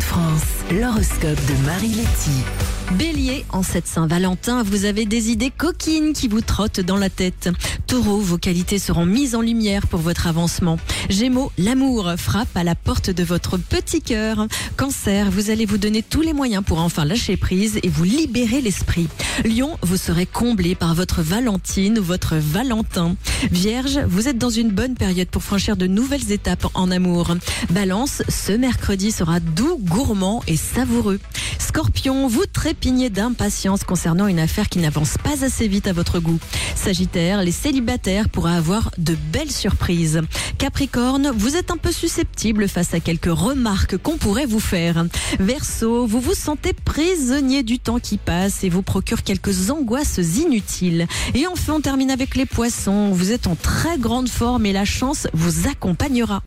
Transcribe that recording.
France, l'horoscope de Marie Letty. Bélier, en cette Saint-Valentin, vous avez des idées coquines qui vous trottent dans la tête. Taureau, vos qualités seront mises en lumière pour votre avancement. Gémeaux, l'amour frappe à la porte de votre petit cœur. Cancer, vous allez vous donner tous les moyens pour enfin lâcher prise et vous libérer l'esprit. Lion, vous serez comblé par votre Valentine ou votre Valentin. Vierge, vous êtes dans une bonne période pour franchir de nouvelles étapes en amour. Balance, ce mercredi sera doux, gourmand et savoureux. Scorpion, vous trépignez d'impatience concernant une affaire qui n'avance pas assez vite à votre goût. Sagittaire, les célibataires pourraient avoir de belles surprises. Capricorne, vous êtes un peu susceptible face à quelques remarques qu'on pourrait vous faire. Verseau, vous vous sentez prisonnier du temps qui passe et vous procure quelques angoisses inutiles. Et enfin, on termine avec les poissons. Vous êtes en très grande forme et la chance vous accompagnera.